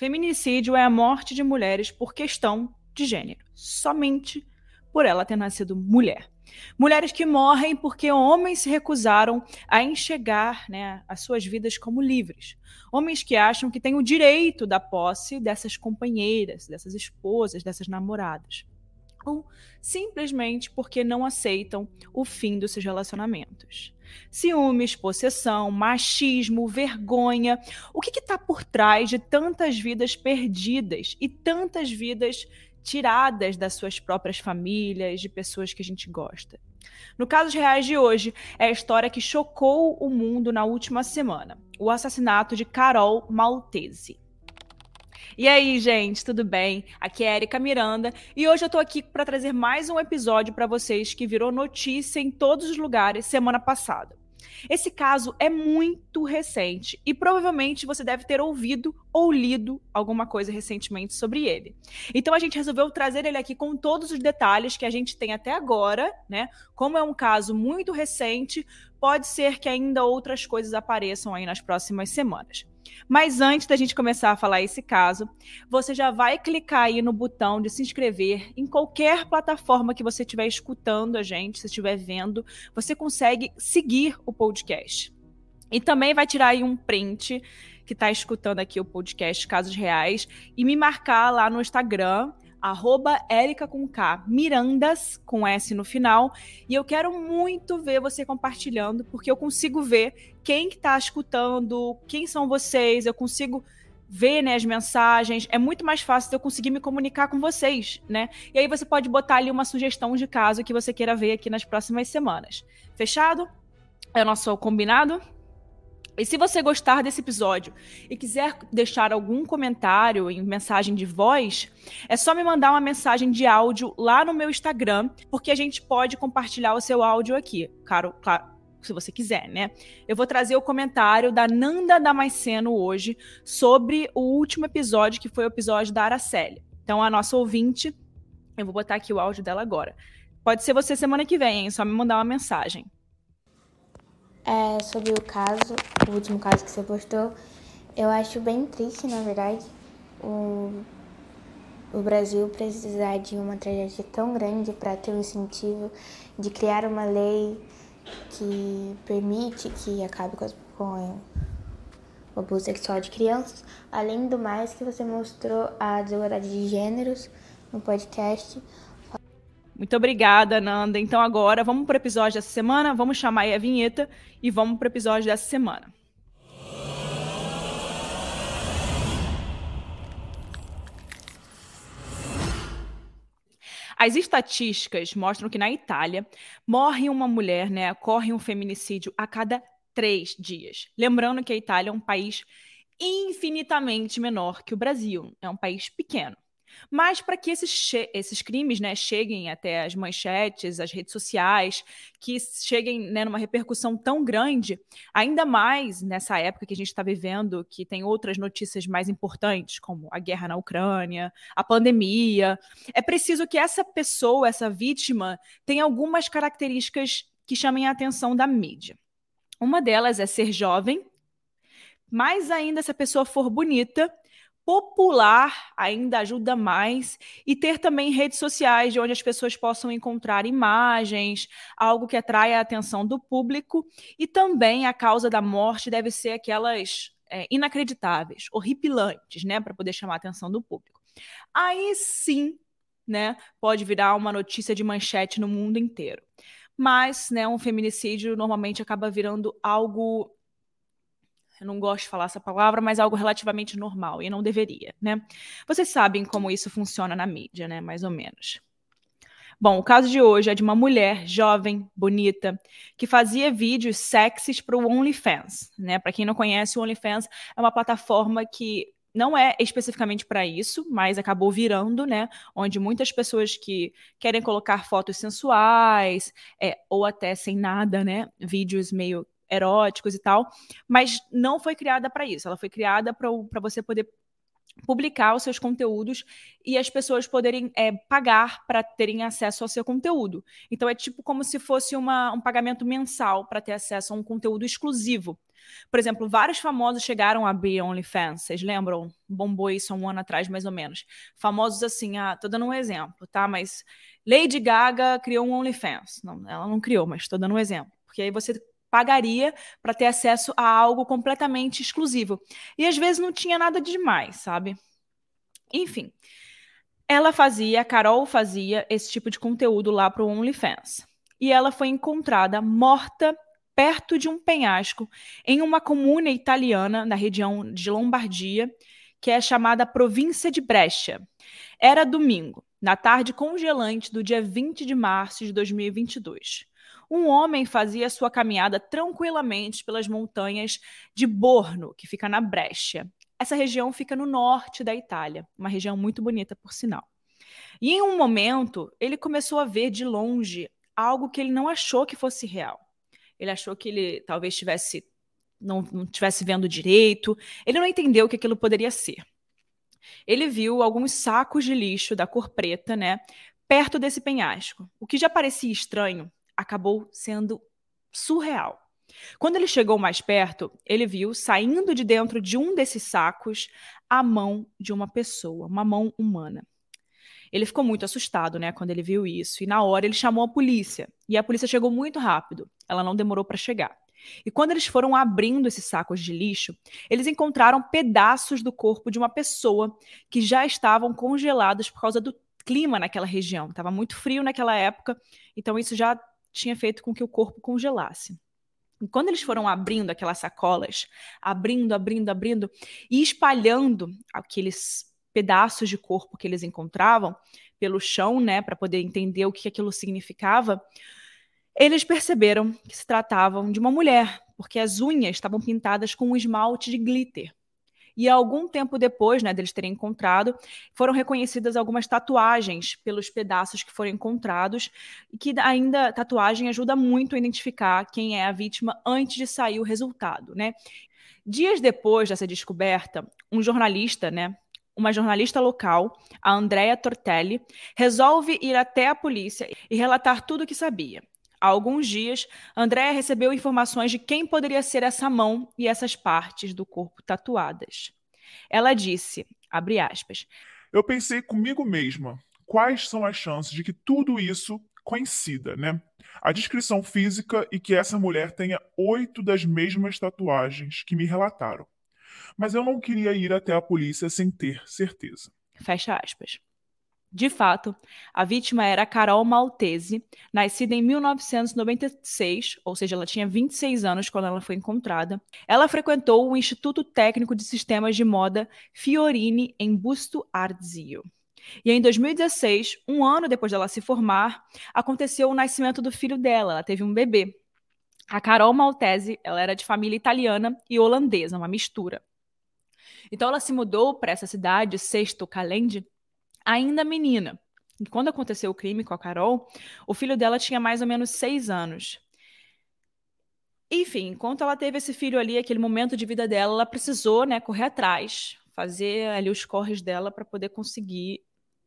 Feminicídio é a morte de mulheres por questão de gênero, somente por ela ter nascido mulher. Mulheres que morrem porque homens se recusaram a enxergar né, as suas vidas como livres. Homens que acham que têm o direito da posse dessas companheiras, dessas esposas, dessas namoradas. Ou simplesmente porque não aceitam o fim dos seus relacionamentos. Ciúmes, possessão, machismo, vergonha. O que está por trás de tantas vidas perdidas e tantas vidas tiradas das suas próprias famílias, de pessoas que a gente gosta? No caso reais de hoje, é a história que chocou o mundo na última semana: o assassinato de Carol Maltese. E aí, gente, tudo bem? Aqui é Erika Miranda e hoje eu tô aqui para trazer mais um episódio para vocês que virou notícia em todos os lugares semana passada. Esse caso é muito recente e provavelmente você deve ter ouvido ou lido alguma coisa recentemente sobre ele. Então a gente resolveu trazer ele aqui com todos os detalhes que a gente tem até agora, né? Como é um caso muito recente, pode ser que ainda outras coisas apareçam aí nas próximas semanas. Mas antes da gente começar a falar esse caso, você já vai clicar aí no botão de se inscrever em qualquer plataforma que você estiver escutando a gente, se estiver vendo, você consegue seguir o podcast. E também vai tirar aí um print que está escutando aqui o podcast Casos Reais e me marcar lá no Instagram arroba Erica com K, Mirandas com S no final. E eu quero muito ver você compartilhando, porque eu consigo ver quem que tá escutando, quem são vocês, eu consigo ver né, as mensagens. É muito mais fácil eu conseguir me comunicar com vocês, né? E aí você pode botar ali uma sugestão de caso que você queira ver aqui nas próximas semanas. Fechado? É o nosso combinado? E se você gostar desse episódio e quiser deixar algum comentário em mensagem de voz, é só me mandar uma mensagem de áudio lá no meu Instagram, porque a gente pode compartilhar o seu áudio aqui. Claro, claro, se você quiser, né? Eu vou trazer o comentário da Nanda Damasceno hoje sobre o último episódio, que foi o episódio da Araceli. Então, a nossa ouvinte, eu vou botar aqui o áudio dela agora. Pode ser você semana que vem, hein? Só me mandar uma mensagem. É, sobre o caso, o último caso que você postou, eu acho bem triste, na verdade, o, o Brasil precisar de uma tragédia tão grande para ter um incentivo de criar uma lei que permite que acabe com, com o abuso sexual de crianças. Além do mais, que você mostrou a desigualdade de gêneros no podcast, muito obrigada, Nanda. Então agora vamos para o episódio dessa semana, vamos chamar aí a vinheta e vamos para o episódio dessa semana. As estatísticas mostram que na Itália morre uma mulher, né? Ocorre um feminicídio a cada três dias. Lembrando que a Itália é um país infinitamente menor que o Brasil, é um país pequeno. Mas para que esses, esses crimes né, cheguem até as manchetes, as redes sociais, que cheguem né, numa repercussão tão grande, ainda mais nessa época que a gente está vivendo, que tem outras notícias mais importantes, como a guerra na Ucrânia, a pandemia, é preciso que essa pessoa, essa vítima, tenha algumas características que chamem a atenção da mídia. Uma delas é ser jovem, mais ainda se a pessoa for bonita popular ainda ajuda mais e ter também redes sociais de onde as pessoas possam encontrar imagens, algo que atrai a atenção do público e também a causa da morte deve ser aquelas é, inacreditáveis, horripilantes, né, para poder chamar a atenção do público. Aí sim, né, pode virar uma notícia de manchete no mundo inteiro. Mas, né, um feminicídio normalmente acaba virando algo eu não gosto de falar essa palavra, mas algo relativamente normal, e não deveria, né? Vocês sabem como isso funciona na mídia, né? Mais ou menos. Bom, o caso de hoje é de uma mulher jovem, bonita, que fazia vídeos sexys para o OnlyFans, né? Para quem não conhece, o OnlyFans é uma plataforma que não é especificamente para isso, mas acabou virando, né? Onde muitas pessoas que querem colocar fotos sensuais, é, ou até sem nada, né? Vídeos meio eróticos e tal, mas não foi criada para isso. Ela foi criada para você poder publicar os seus conteúdos e as pessoas poderem é, pagar para terem acesso ao seu conteúdo. Então é tipo como se fosse uma, um pagamento mensal para ter acesso a um conteúdo exclusivo. Por exemplo, vários famosos chegaram a abrir OnlyFans. Vocês lembram? Bombou isso há um ano atrás, mais ou menos. Famosos assim, ah, tô dando um exemplo, tá? Mas Lady Gaga criou um OnlyFans. Não, ela não criou, mas estou dando um exemplo. Porque aí você pagaria para ter acesso a algo completamente exclusivo. E às vezes não tinha nada de demais, sabe? Enfim, ela fazia, a Carol fazia esse tipo de conteúdo lá para o OnlyFans. E ela foi encontrada morta perto de um penhasco em uma comuna italiana na região de Lombardia, que é chamada província de Brescia. Era domingo, na tarde congelante do dia 20 de março de 2022 um homem fazia sua caminhada tranquilamente pelas montanhas de Borno, que fica na Brescia. Essa região fica no norte da Itália, uma região muito bonita, por sinal. E em um momento, ele começou a ver de longe algo que ele não achou que fosse real. Ele achou que ele talvez tivesse não, não tivesse vendo direito. Ele não entendeu o que aquilo poderia ser. Ele viu alguns sacos de lixo da cor preta, né, perto desse penhasco. O que já parecia estranho acabou sendo surreal. Quando ele chegou mais perto, ele viu saindo de dentro de um desses sacos a mão de uma pessoa, uma mão humana. Ele ficou muito assustado, né, quando ele viu isso, e na hora ele chamou a polícia. E a polícia chegou muito rápido. Ela não demorou para chegar. E quando eles foram abrindo esses sacos de lixo, eles encontraram pedaços do corpo de uma pessoa que já estavam congelados por causa do clima naquela região. Estava muito frio naquela época, então isso já tinha feito com que o corpo congelasse. E quando eles foram abrindo aquelas sacolas, abrindo, abrindo, abrindo e espalhando aqueles pedaços de corpo que eles encontravam pelo chão, né, para poder entender o que aquilo significava, eles perceberam que se tratavam de uma mulher, porque as unhas estavam pintadas com um esmalte de glitter. E algum tempo depois, né, deles terem encontrado, foram reconhecidas algumas tatuagens pelos pedaços que foram encontrados, e que ainda tatuagem ajuda muito a identificar quem é a vítima antes de sair o resultado, né? Dias depois dessa descoberta, um jornalista, né, uma jornalista local, a Andrea Tortelli, resolve ir até a polícia e relatar tudo o que sabia. Há alguns dias, Andréa recebeu informações de quem poderia ser essa mão e essas partes do corpo tatuadas. Ela disse, abre aspas, Eu pensei comigo mesma, quais são as chances de que tudo isso coincida, né? A descrição física e que essa mulher tenha oito das mesmas tatuagens que me relataram. Mas eu não queria ir até a polícia sem ter certeza. Fecha aspas. De fato, a vítima era Carol Maltese, nascida em 1996, ou seja, ela tinha 26 anos quando ela foi encontrada. Ela frequentou o Instituto Técnico de Sistemas de Moda Fiorini, em Busto Arzio. E em 2016, um ano depois dela se formar, aconteceu o nascimento do filho dela, ela teve um bebê. A Carol Maltese, ela era de família italiana e holandesa, uma mistura. Então ela se mudou para essa cidade, Sesto Calende, ainda menina. E quando aconteceu o crime com a Carol, o filho dela tinha mais ou menos seis anos. Enfim, enquanto ela teve esse filho ali, aquele momento de vida dela, ela precisou né, correr atrás, fazer ali os corres dela para poder conseguir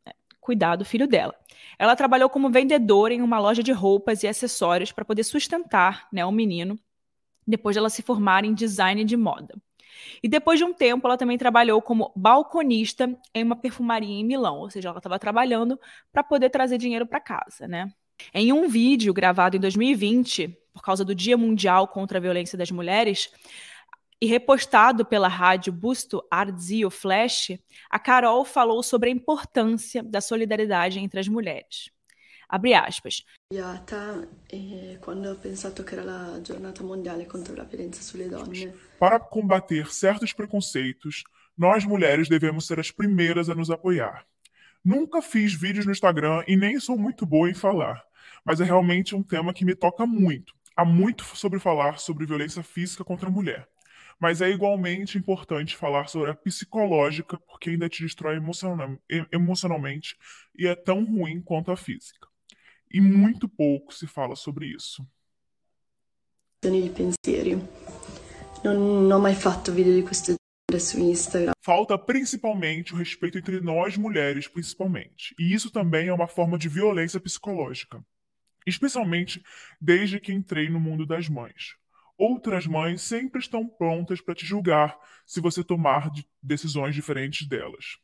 né, cuidar do filho dela. Ela trabalhou como vendedora em uma loja de roupas e acessórios para poder sustentar né, o menino, depois de ela se formar em design de moda. E depois de um tempo, ela também trabalhou como balconista em uma perfumaria em Milão, ou seja, ela estava trabalhando para poder trazer dinheiro para casa, né? Em um vídeo gravado em 2020, por causa do Dia Mundial contra a Violência das Mulheres, e repostado pela rádio Busto Arzio Flash, a Carol falou sobre a importância da solidariedade entre as mulheres. Apri aspas. quando ho pensato che era la giornata mondiale contro la violenza sulle donne. Para combater certos preconceitos, nós mulheres devemos ser as primeiras a nos apoiar. Nunca fiz vídeos no Instagram e nem sou muito boa em falar, mas é realmente um tema que me toca muito. Há muito sobre falar sobre violência física contra a mulher. Mas é igualmente importante falar sobre a psicológica, porque ainda te destrói emocionalmente e é tão ruim quanto a física e muito pouco se fala sobre isso. di pensieri. Non ho mai fatto video di questo su Instagram. Falta principalmente o respeito entre nós mulheres, principalmente. E isso também é uma forma de violência psicológica, especialmente desde que entrei no mundo das mães. Outras mães sempre estão prontas para te julgar se você tomar decisões diferentes delas.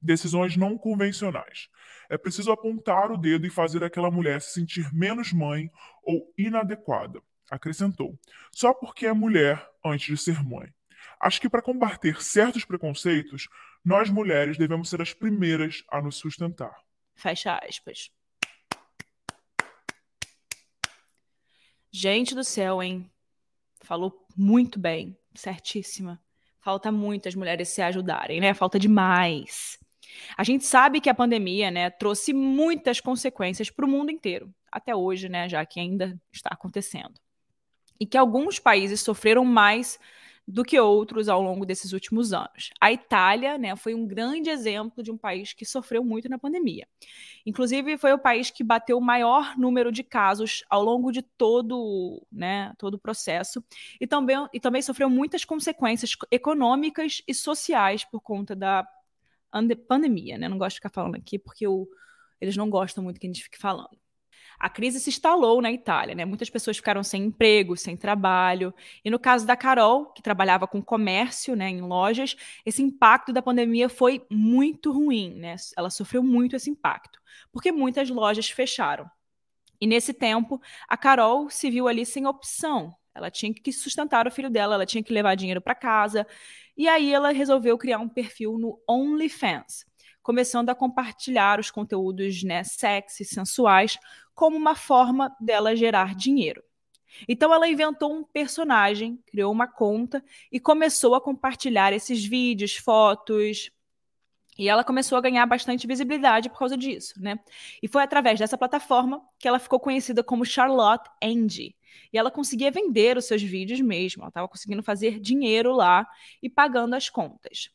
Decisões não convencionais. É preciso apontar o dedo e fazer aquela mulher se sentir menos mãe ou inadequada, acrescentou, só porque é mulher antes de ser mãe. Acho que para combater certos preconceitos, nós mulheres devemos ser as primeiras a nos sustentar. Fecha aspas. Gente do céu, hein? Falou muito bem, certíssima. Falta muito as mulheres se ajudarem, né? Falta demais. A gente sabe que a pandemia, né, trouxe muitas consequências para o mundo inteiro, até hoje, né, já que ainda está acontecendo. E que alguns países sofreram mais do que outros ao longo desses últimos anos. A Itália, né, foi um grande exemplo de um país que sofreu muito na pandemia. Inclusive, foi o país que bateu o maior número de casos ao longo de todo, né, todo o processo e também, e também sofreu muitas consequências econômicas e sociais por conta da pandemia, né? Não gosto de ficar falando aqui porque eu, eles não gostam muito que a gente fique falando. A crise se instalou na Itália, né? Muitas pessoas ficaram sem emprego, sem trabalho. E no caso da Carol, que trabalhava com comércio, né, em lojas, esse impacto da pandemia foi muito ruim, né? Ela sofreu muito esse impacto, porque muitas lojas fecharam. E nesse tempo, a Carol se viu ali sem opção. Ela tinha que sustentar o filho dela, ela tinha que levar dinheiro para casa. E aí ela resolveu criar um perfil no OnlyFans começando a compartilhar os conteúdos né, sexy, sensuais, como uma forma dela gerar dinheiro. Então ela inventou um personagem, criou uma conta e começou a compartilhar esses vídeos, fotos. E ela começou a ganhar bastante visibilidade por causa disso, né? E foi através dessa plataforma que ela ficou conhecida como Charlotte Angie. E ela conseguia vender os seus vídeos mesmo, ela estava conseguindo fazer dinheiro lá e pagando as contas.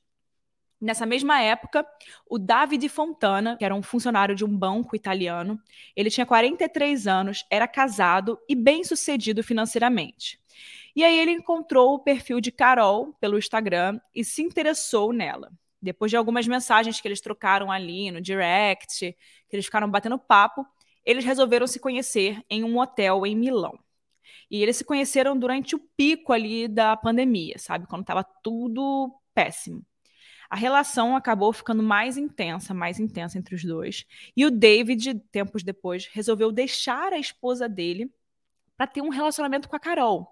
Nessa mesma época, o Davide Fontana, que era um funcionário de um banco italiano, ele tinha 43 anos, era casado e bem-sucedido financeiramente. E aí ele encontrou o perfil de Carol pelo Instagram e se interessou nela. Depois de algumas mensagens que eles trocaram ali no direct, que eles ficaram batendo papo, eles resolveram se conhecer em um hotel em Milão. E eles se conheceram durante o pico ali da pandemia, sabe? Quando estava tudo péssimo. A relação acabou ficando mais intensa, mais intensa entre os dois. E o David, tempos depois, resolveu deixar a esposa dele para ter um relacionamento com a Carol.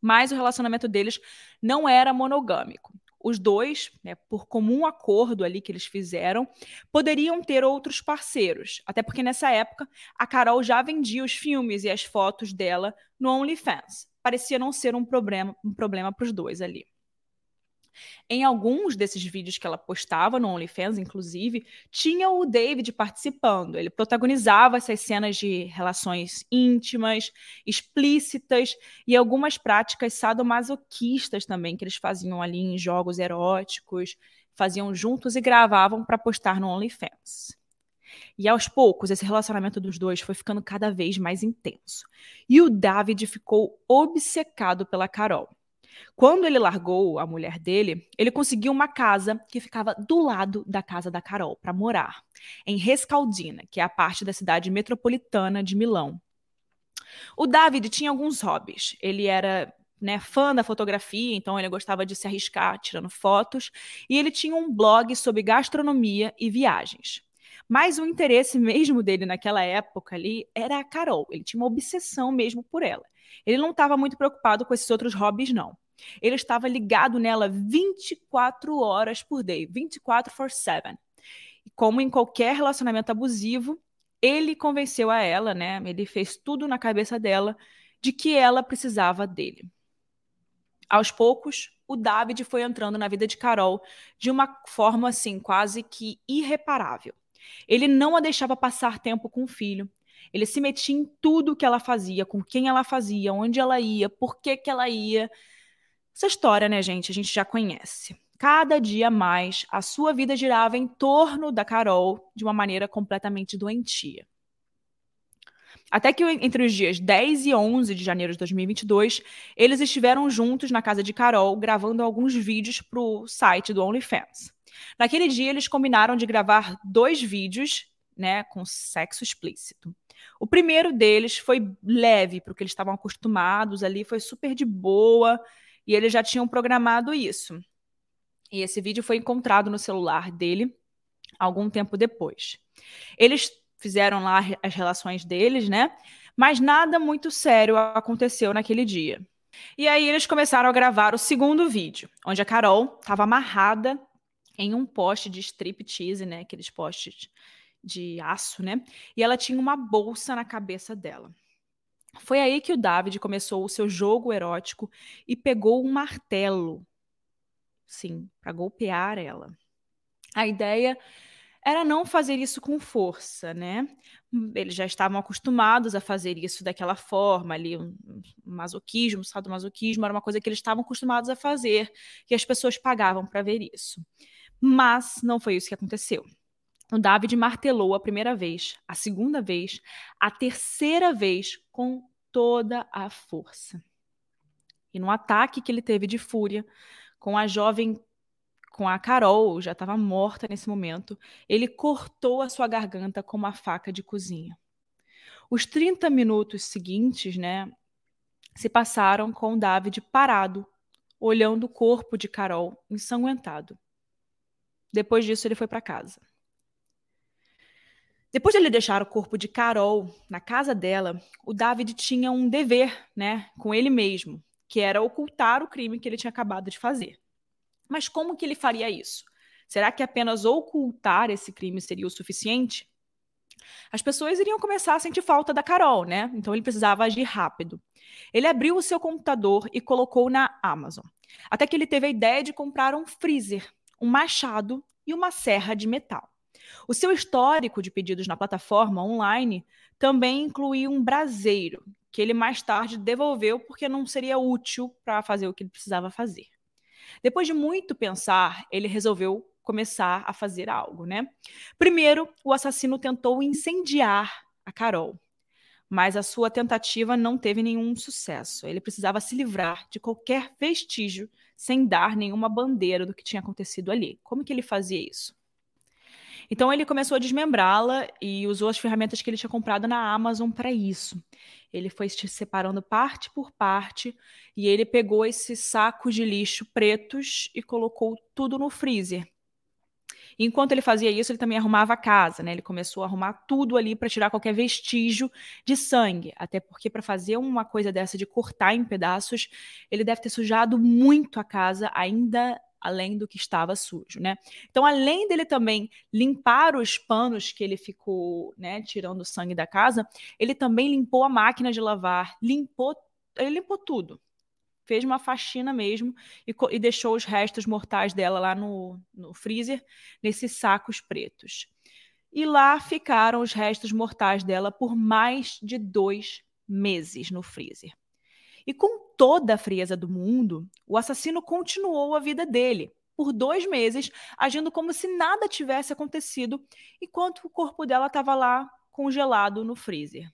Mas o relacionamento deles não era monogâmico. Os dois, né, por comum acordo ali que eles fizeram, poderiam ter outros parceiros. Até porque nessa época a Carol já vendia os filmes e as fotos dela no OnlyFans. Parecia não ser um problema, um problema para os dois ali. Em alguns desses vídeos que ela postava no OnlyFans, inclusive, tinha o David participando. Ele protagonizava essas cenas de relações íntimas, explícitas e algumas práticas sadomasoquistas também que eles faziam ali em jogos eróticos, faziam juntos e gravavam para postar no OnlyFans. E aos poucos, esse relacionamento dos dois foi ficando cada vez mais intenso. E o David ficou obcecado pela Carol. Quando ele largou a mulher dele, ele conseguiu uma casa que ficava do lado da casa da Carol para morar, em Rescaldina, que é a parte da cidade metropolitana de Milão. O David tinha alguns hobbies. Ele era né, fã da fotografia, então ele gostava de se arriscar tirando fotos, e ele tinha um blog sobre gastronomia e viagens. Mas o interesse mesmo dele naquela época ali era a Carol. Ele tinha uma obsessão mesmo por ela. Ele não estava muito preocupado com esses outros hobbies, não. Ele estava ligado nela 24 horas por dia, 24 por 7. E como em qualquer relacionamento abusivo, ele convenceu a ela, né? Ele fez tudo na cabeça dela de que ela precisava dele. Aos poucos, o David foi entrando na vida de Carol de uma forma assim, quase que irreparável. Ele não a deixava passar tempo com o filho. Ele se metia em tudo que ela fazia, com quem ela fazia, onde ela ia, por que, que ela ia. Essa história, né, gente, a gente já conhece. Cada dia mais, a sua vida girava em torno da Carol de uma maneira completamente doentia. Até que entre os dias 10 e 11 de janeiro de 2022, eles estiveram juntos na casa de Carol, gravando alguns vídeos para o site do OnlyFans. Naquele dia, eles combinaram de gravar dois vídeos, né, com sexo explícito. O primeiro deles foi leve, porque eles estavam acostumados ali, foi super de boa, e eles já tinham programado isso. E esse vídeo foi encontrado no celular dele algum tempo depois. Eles fizeram lá as relações deles, né? Mas nada muito sério aconteceu naquele dia. E aí eles começaram a gravar o segundo vídeo, onde a Carol estava amarrada em um poste de striptease, né? Aqueles postes de aço, né? E ela tinha uma bolsa na cabeça dela. Foi aí que o David começou o seu jogo erótico e pegou um martelo, sim, para golpear ela. A ideia era não fazer isso com força, né? Eles já estavam acostumados a fazer isso daquela forma, ali, um masoquismo, sadomasoquismo, era uma coisa que eles estavam acostumados a fazer, que as pessoas pagavam para ver isso. Mas não foi isso que aconteceu. O David martelou a primeira vez, a segunda vez, a terceira vez com toda a força. E no ataque que ele teve de fúria, com a jovem, com a Carol, já estava morta nesse momento, ele cortou a sua garganta com uma faca de cozinha. Os 30 minutos seguintes, né, se passaram com o David parado, olhando o corpo de Carol ensanguentado. Depois disso, ele foi para casa. Depois de ele deixar o corpo de Carol na casa dela, o David tinha um dever, né, com ele mesmo, que era ocultar o crime que ele tinha acabado de fazer. Mas como que ele faria isso? Será que apenas ocultar esse crime seria o suficiente? As pessoas iriam começar a sentir falta da Carol, né? Então ele precisava agir rápido. Ele abriu o seu computador e colocou na Amazon. Até que ele teve a ideia de comprar um freezer, um machado e uma serra de metal. O seu histórico de pedidos na plataforma online também incluía um braseiro, que ele mais tarde devolveu porque não seria útil para fazer o que ele precisava fazer. Depois de muito pensar, ele resolveu começar a fazer algo, né? Primeiro, o assassino tentou incendiar a Carol, mas a sua tentativa não teve nenhum sucesso. Ele precisava se livrar de qualquer vestígio sem dar nenhuma bandeira do que tinha acontecido ali. Como que ele fazia isso? Então ele começou a desmembrá-la e usou as ferramentas que ele tinha comprado na Amazon para isso. Ele foi se separando parte por parte e ele pegou esses sacos de lixo pretos e colocou tudo no freezer. Enquanto ele fazia isso, ele também arrumava a casa, né? Ele começou a arrumar tudo ali para tirar qualquer vestígio de sangue, até porque para fazer uma coisa dessa de cortar em pedaços, ele deve ter sujado muito a casa ainda além do que estava sujo, né? Então, além dele também limpar os panos que ele ficou, né, tirando o sangue da casa, ele também limpou a máquina de lavar, limpou, ele limpou tudo. Fez uma faxina mesmo e, e deixou os restos mortais dela lá no, no freezer, nesses sacos pretos. E lá ficaram os restos mortais dela por mais de dois meses no freezer. E com toda a frieza do mundo, o assassino continuou a vida dele por dois meses, agindo como se nada tivesse acontecido, enquanto o corpo dela estava lá congelado no freezer.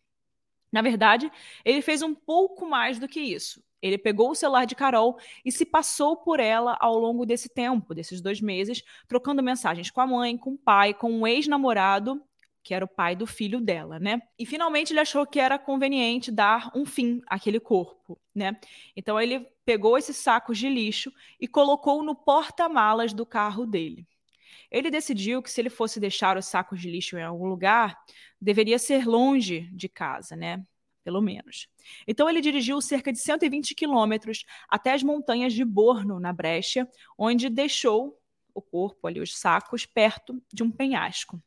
Na verdade, ele fez um pouco mais do que isso. Ele pegou o celular de Carol e se passou por ela ao longo desse tempo, desses dois meses, trocando mensagens com a mãe, com o pai, com um ex-namorado que era o pai do filho dela, né? E finalmente ele achou que era conveniente dar um fim àquele corpo, né? Então ele pegou esses sacos de lixo e colocou no porta-malas do carro dele. Ele decidiu que se ele fosse deixar os sacos de lixo em algum lugar, deveria ser longe de casa, né? Pelo menos. Então ele dirigiu cerca de 120 quilômetros até as montanhas de Borno, na Brecha, onde deixou o corpo ali, os sacos, perto de um penhasco.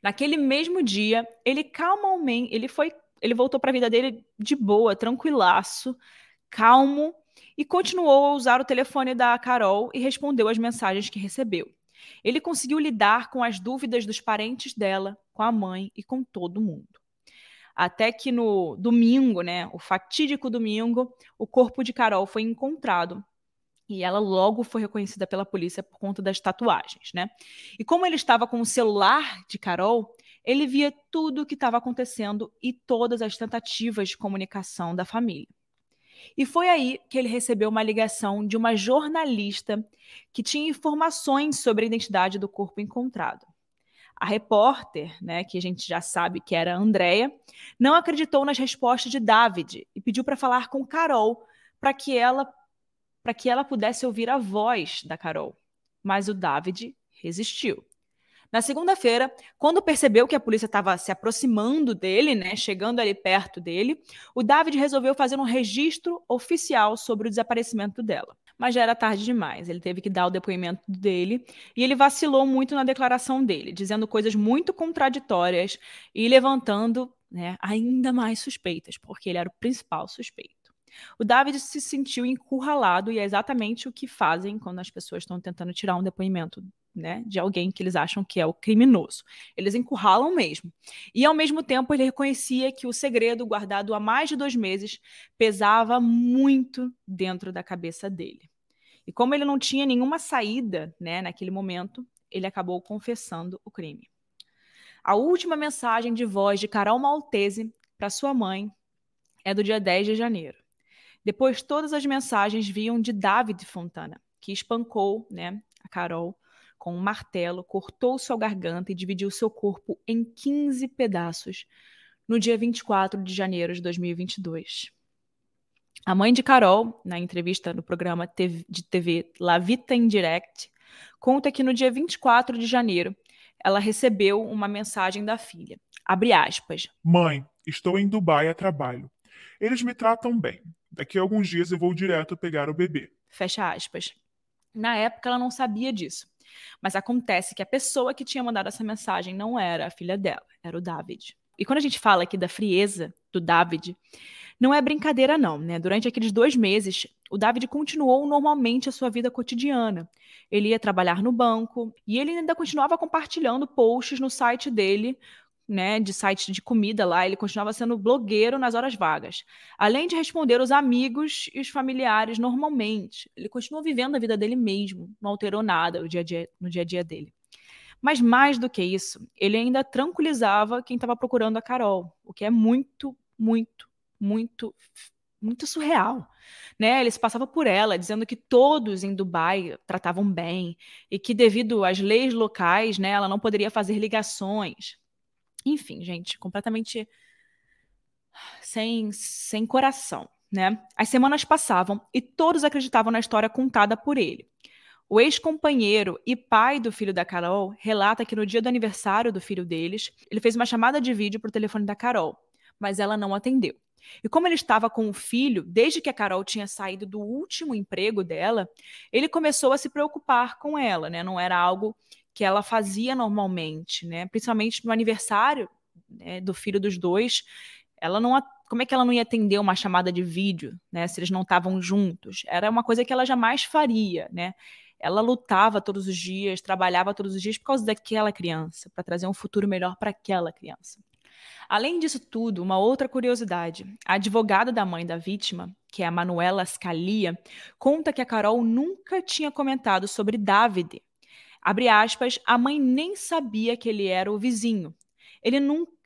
Naquele mesmo dia, ele calmamente, ele foi, ele voltou para a vida dele de boa, tranquilaço, calmo e continuou a usar o telefone da Carol e respondeu as mensagens que recebeu. Ele conseguiu lidar com as dúvidas dos parentes dela, com a mãe e com todo mundo. Até que no domingo, né, o fatídico domingo, o corpo de Carol foi encontrado e ela logo foi reconhecida pela polícia por conta das tatuagens, né? E como ele estava com o celular de Carol, Ele via tudo o que estava acontecendo e todas as tentativas de comunicação da família. E foi aí que ele recebeu uma ligação de uma jornalista que tinha informações sobre a identidade do corpo encontrado. A repórter, né, que a gente já sabe que era a Andrea, não acreditou nas respostas de David e pediu para falar com Carol para que ela para que ela pudesse ouvir a voz da Carol. Mas o David resistiu. Na segunda-feira, quando percebeu que a polícia estava se aproximando dele, né, chegando ali perto dele, o David resolveu fazer um registro oficial sobre o desaparecimento dela. Mas já era tarde demais, ele teve que dar o depoimento dele e ele vacilou muito na declaração dele, dizendo coisas muito contraditórias e levantando né, ainda mais suspeitas, porque ele era o principal suspeito. O David se sentiu encurralado e é exatamente o que fazem quando as pessoas estão tentando tirar um depoimento né, de alguém que eles acham que é o criminoso. Eles encurralam mesmo. E, ao mesmo tempo, ele reconhecia que o segredo, guardado há mais de dois meses, pesava muito dentro da cabeça dele. E como ele não tinha nenhuma saída né, naquele momento, ele acabou confessando o crime. A última mensagem de voz de Carol Maltese para sua mãe é do dia 10 de janeiro. Depois, todas as mensagens vinham de David Fontana, que espancou né, a Carol com um martelo, cortou sua garganta e dividiu seu corpo em 15 pedaços no dia 24 de janeiro de 2022. A mãe de Carol, na entrevista no programa de TV La Vita Indirect, conta que no dia 24 de janeiro ela recebeu uma mensagem da filha. Abre aspas. Mãe, estou em Dubai a trabalho. Eles me tratam bem. Daqui a alguns dias eu vou direto pegar o bebê. Fecha aspas. Na época ela não sabia disso. Mas acontece que a pessoa que tinha mandado essa mensagem não era a filha dela, era o David. E quando a gente fala aqui da frieza do David, não é brincadeira, não, né? Durante aqueles dois meses, o David continuou normalmente a sua vida cotidiana. Ele ia trabalhar no banco e ele ainda continuava compartilhando posts no site dele né, de site de comida lá, ele continuava sendo blogueiro nas horas vagas. Além de responder os amigos e os familiares normalmente, ele continuou vivendo a vida dele mesmo, não alterou nada no dia a dia, no dia, a dia dele. Mas mais do que isso, ele ainda tranquilizava quem estava procurando a Carol, o que é muito, muito, muito, muito surreal. Né? Ele se passava por ela, dizendo que todos em Dubai tratavam bem e que, devido às leis locais, né, ela não poderia fazer ligações enfim, gente, completamente sem, sem coração, né? As semanas passavam e todos acreditavam na história contada por ele. O ex-companheiro e pai do filho da Carol relata que no dia do aniversário do filho deles, ele fez uma chamada de vídeo para o telefone da Carol, mas ela não atendeu. E como ele estava com o filho, desde que a Carol tinha saído do último emprego dela, ele começou a se preocupar com ela, né? Não era algo que ela fazia normalmente, né? Principalmente no aniversário né, do filho dos dois, ela não como é que ela não ia atender uma chamada de vídeo, né? Se eles não estavam juntos, era uma coisa que ela jamais faria, né? Ela lutava todos os dias, trabalhava todos os dias por causa daquela criança, para trazer um futuro melhor para aquela criança. Além disso tudo, uma outra curiosidade: a advogada da mãe da vítima, que é a Manuela Scalia, conta que a Carol nunca tinha comentado sobre David Abre aspas, a mãe nem sabia que ele era o vizinho. Ele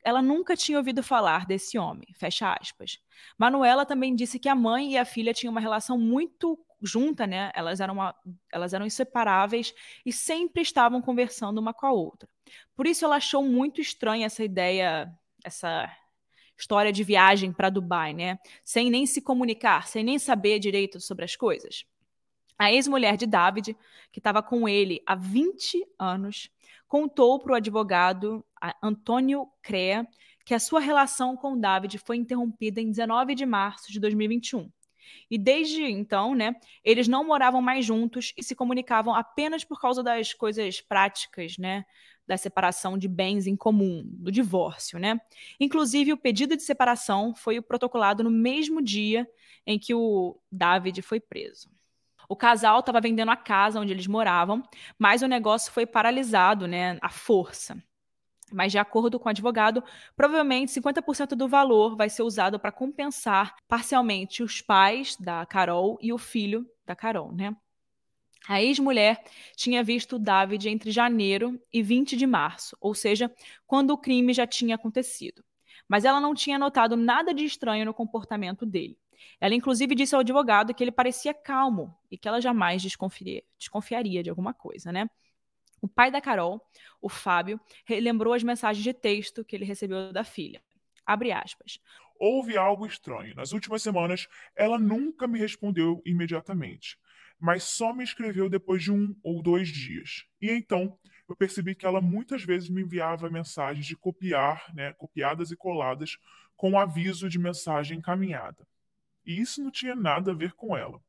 ela nunca tinha ouvido falar desse homem. Fecha aspas. Manuela também disse que a mãe e a filha tinham uma relação muito junta, né? Elas eram, uma, elas eram inseparáveis e sempre estavam conversando uma com a outra. Por isso ela achou muito estranha essa ideia, essa história de viagem para Dubai, né? Sem nem se comunicar, sem nem saber direito sobre as coisas. A ex-mulher de David, que estava com ele há 20 anos, contou para o advogado Antônio Crea que a sua relação com David foi interrompida em 19 de março de 2021. E desde então, né, eles não moravam mais juntos e se comunicavam apenas por causa das coisas práticas, né, da separação de bens em comum, do divórcio, né? Inclusive, o pedido de separação foi protocolado no mesmo dia em que o David foi preso. O casal estava vendendo a casa onde eles moravam, mas o negócio foi paralisado, né, à força. Mas, de acordo com o advogado, provavelmente 50% do valor vai ser usado para compensar parcialmente os pais da Carol e o filho da Carol, né? A ex-mulher tinha visto David entre janeiro e 20 de março, ou seja, quando o crime já tinha acontecido. Mas ela não tinha notado nada de estranho no comportamento dele. Ela, inclusive, disse ao advogado que ele parecia calmo e que ela jamais desconfiaria de alguma coisa, né? O pai da Carol, o Fábio, relembrou as mensagens de texto que ele recebeu da filha. Abre aspas. Houve algo estranho. Nas últimas semanas, ela nunca me respondeu imediatamente, mas só me escreveu depois de um ou dois dias. E então eu percebi que ela muitas vezes me enviava mensagens de copiar, né, copiadas e coladas, com aviso de mensagem encaminhada. E isso não tinha nada a ver com ela.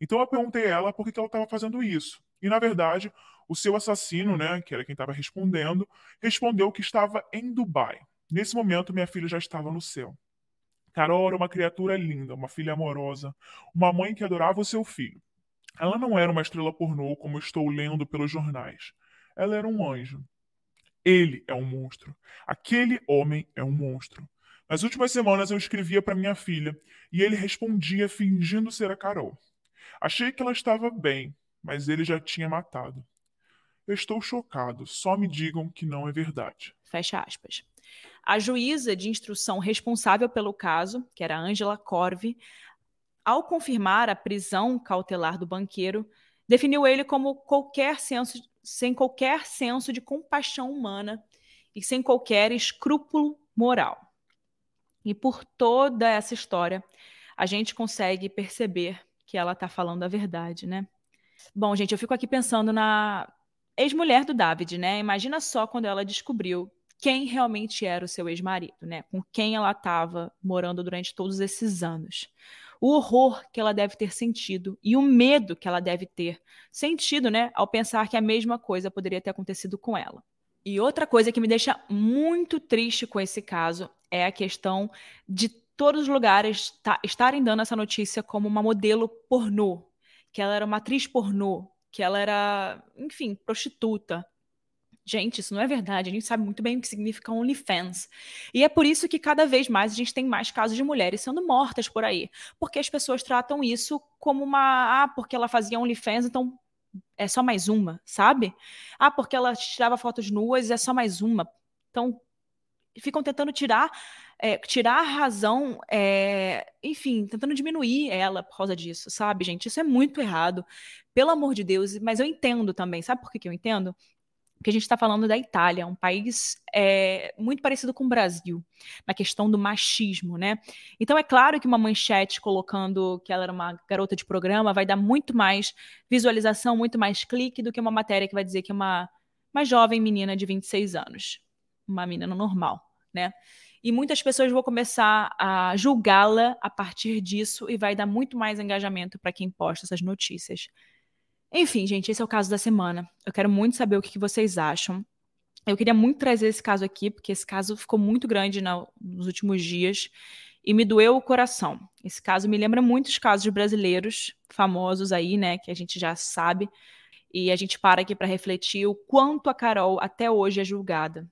Então eu perguntei a ela por que ela estava fazendo isso. E na verdade, o seu assassino, né, que era quem estava respondendo, respondeu que estava em Dubai. Nesse momento, minha filha já estava no céu. Carol era uma criatura linda, uma filha amorosa, uma mãe que adorava o seu filho. Ela não era uma estrela pornô como estou lendo pelos jornais. Ela era um anjo. Ele é um monstro. Aquele homem é um monstro. Nas últimas semanas eu escrevia para minha filha e ele respondia fingindo ser a Carol. Achei que ela estava bem, mas ele já tinha matado. Eu estou chocado. Só me digam que não é verdade. Fecha aspas. A juíza de instrução responsável pelo caso, que era Angela Corve, ao confirmar a prisão cautelar do banqueiro, definiu ele como qualquer senso, sem qualquer senso de compaixão humana e sem qualquer escrúpulo moral. E por toda essa história, a gente consegue perceber que ela está falando a verdade, né? Bom, gente, eu fico aqui pensando na ex-mulher do David, né? Imagina só quando ela descobriu quem realmente era o seu ex-marido, né? Com quem ela estava morando durante todos esses anos. O horror que ela deve ter sentido e o medo que ela deve ter sentido, né, ao pensar que a mesma coisa poderia ter acontecido com ela. E outra coisa que me deixa muito triste com esse caso é a questão de todos os lugares estarem dando essa notícia como uma modelo pornô, que ela era uma atriz pornô, que ela era, enfim, prostituta. Gente, isso não é verdade. A gente sabe muito bem o que significa OnlyFans. E é por isso que cada vez mais a gente tem mais casos de mulheres sendo mortas por aí. Porque as pessoas tratam isso como uma. Ah, porque ela fazia OnlyFans, então é só mais uma, sabe? Ah, porque ela tirava fotos nuas, é só mais uma. Então, ficam tentando tirar é, tirar a razão, é, enfim, tentando diminuir ela por causa disso, sabe, gente? Isso é muito errado, pelo amor de Deus, mas eu entendo também, sabe por que, que eu entendo? Porque a gente está falando da Itália, um país é, muito parecido com o Brasil, na questão do machismo, né? Então é claro que uma manchete colocando que ela era uma garota de programa vai dar muito mais visualização, muito mais clique do que uma matéria que vai dizer que é uma, uma jovem menina de 26 anos, uma menina normal, né? e muitas pessoas vão começar a julgá-la a partir disso e vai dar muito mais engajamento para quem posta essas notícias. Enfim, gente, esse é o caso da semana. Eu quero muito saber o que vocês acham. Eu queria muito trazer esse caso aqui, porque esse caso ficou muito grande nos últimos dias e me doeu o coração. Esse caso me lembra muitos casos brasileiros famosos aí, né, que a gente já sabe. E a gente para aqui para refletir o quanto a Carol até hoje é julgada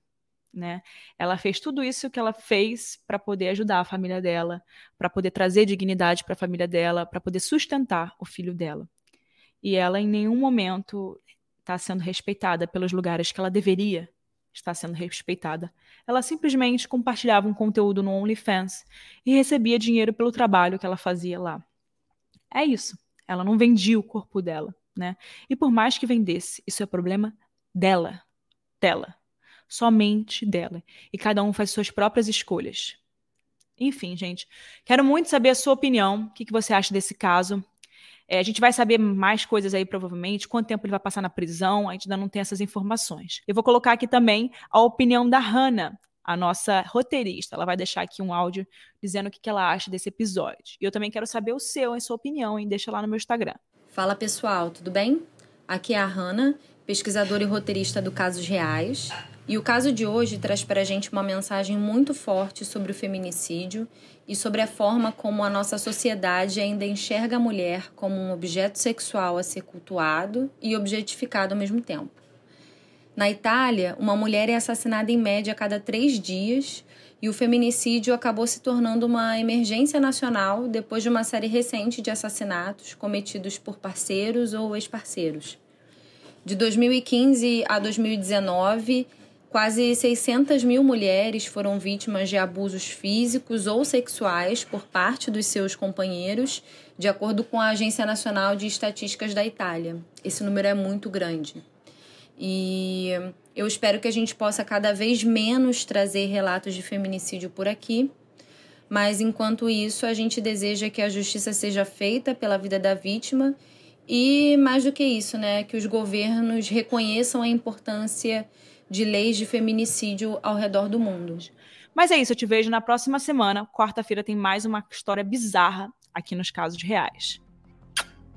né? Ela fez tudo isso que ela fez para poder ajudar a família dela, para poder trazer dignidade para a família dela, para poder sustentar o filho dela. E ela em nenhum momento está sendo respeitada pelos lugares que ela deveria estar sendo respeitada. Ela simplesmente compartilhava um conteúdo no OnlyFans e recebia dinheiro pelo trabalho que ela fazia lá. É isso. Ela não vendia o corpo dela, né? E por mais que vendesse, isso é problema dela, dela somente dela. E cada um faz suas próprias escolhas. Enfim, gente, quero muito saber a sua opinião. O que, que você acha desse caso? É, a gente vai saber mais coisas aí, provavelmente. Quanto tempo ele vai passar na prisão? A gente ainda não tem essas informações. Eu vou colocar aqui também a opinião da Hannah, a nossa roteirista. Ela vai deixar aqui um áudio dizendo o que, que ela acha desse episódio. E eu também quero saber o seu, a sua opinião, hein? Deixa lá no meu Instagram. Fala pessoal, tudo bem? Aqui é a Hannah, pesquisadora e roteirista do Casos Reais. E o caso de hoje traz para a gente uma mensagem muito forte sobre o feminicídio e sobre a forma como a nossa sociedade ainda enxerga a mulher como um objeto sexual a ser cultuado e objetificado ao mesmo tempo. Na Itália, uma mulher é assassinada em média a cada três dias e o feminicídio acabou se tornando uma emergência nacional depois de uma série recente de assassinatos cometidos por parceiros ou ex-parceiros. De 2015 a 2019, quase 600 mil mulheres foram vítimas de abusos físicos ou sexuais por parte dos seus companheiros, de acordo com a Agência Nacional de Estatísticas da Itália. Esse número é muito grande. E eu espero que a gente possa cada vez menos trazer relatos de feminicídio por aqui. Mas enquanto isso, a gente deseja que a justiça seja feita pela vida da vítima e mais do que isso, né, que os governos reconheçam a importância de leis de feminicídio ao redor do mundo. Mas é isso, eu te vejo na próxima semana. Quarta-feira tem mais uma história bizarra aqui nos casos reais.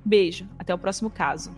Beijo, até o próximo caso.